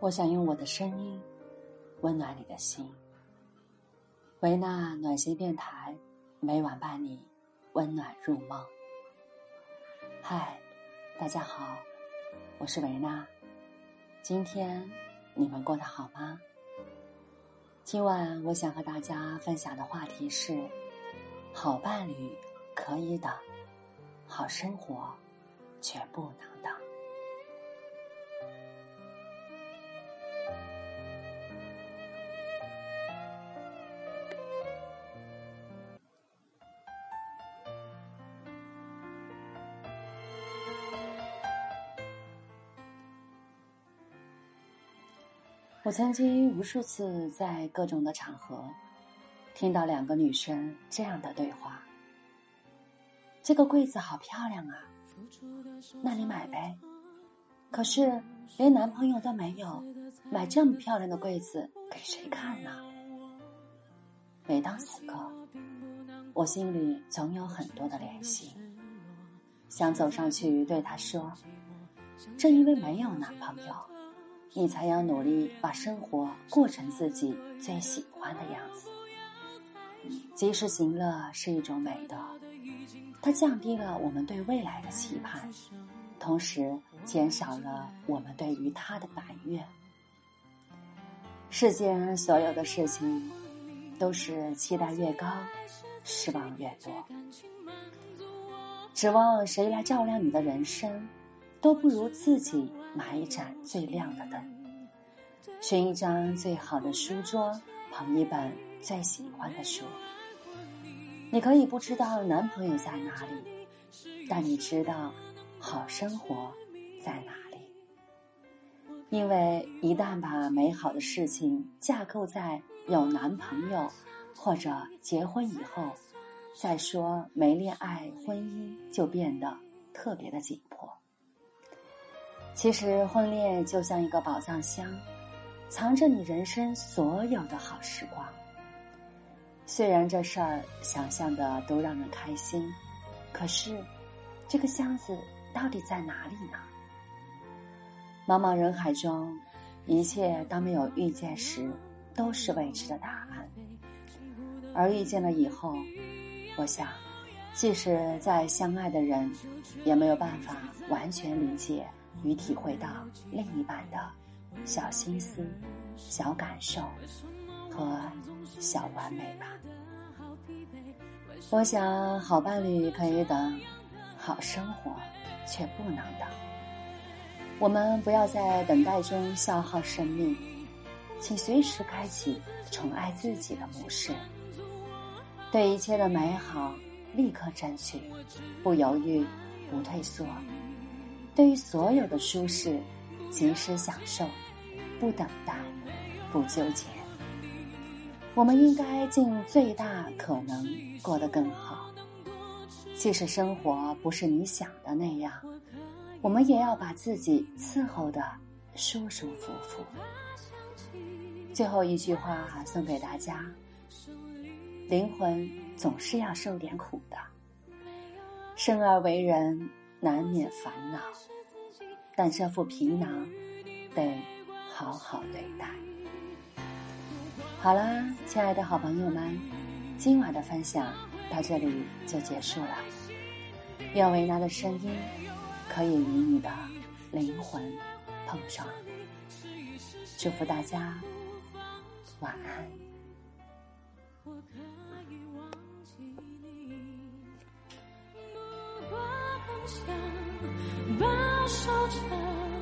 我想用我的声音温暖你的心。维纳暖心电台，每晚伴你温暖入梦。嗨，大家好，我是维娜。今天你们过得好吗？今晚我想和大家分享的话题是：好伴侣可以等，好生活却不能等。我曾经无数次在各种的场合，听到两个女生这样的对话：“这个柜子好漂亮啊，那你买呗。”可是连男朋友都没有，买这么漂亮的柜子给谁看呢？每当此刻，我心里总有很多的怜惜，想走上去对他说：“正因为没有男朋友。”你才要努力把生活过成自己最喜欢的样子。及时行乐是一种美德，它降低了我们对未来的期盼，同时减少了我们对于他的埋怨。世间所有的事情，都是期待越高，失望越多。指望谁来照亮你的人生？都不如自己买一盏最亮的灯，选一张最好的书桌，捧一本最喜欢的书。你可以不知道男朋友在哪里，但你知道好生活在哪里。因为一旦把美好的事情架构在有男朋友或者结婚以后，再说没恋爱婚姻就变得特别的紧迫。其实，婚恋就像一个宝藏箱，藏着你人生所有的好时光。虽然这事儿想象的都让人开心，可是，这个箱子到底在哪里呢？茫茫人海中，一切当没有遇见时，都是未知的答案。而遇见了以后，我想，即使再相爱的人，也没有办法完全理解。与体会到另一半的小心思、小感受和小完美吧。我想，好伴侣可以等，好生活却不能等。我们不要在等待中消耗生命，请随时开启宠爱自己的模式，对一切的美好立刻争取，不犹豫，不退缩。对于所有的舒适，及时享受，不等待，不纠结。我们应该尽最大可能过得更好。即使生活不是你想的那样，我们也要把自己伺候的舒舒服服。最后一句话送给大家：灵魂总是要受点苦的，生而为人。难免烦恼，但这副皮囊得好好对待。好啦，亲爱的好朋友们，今晚的分享到这里就结束了。愿维娜的声音可以与你的灵魂碰撞。祝福大家晚安。想把守着。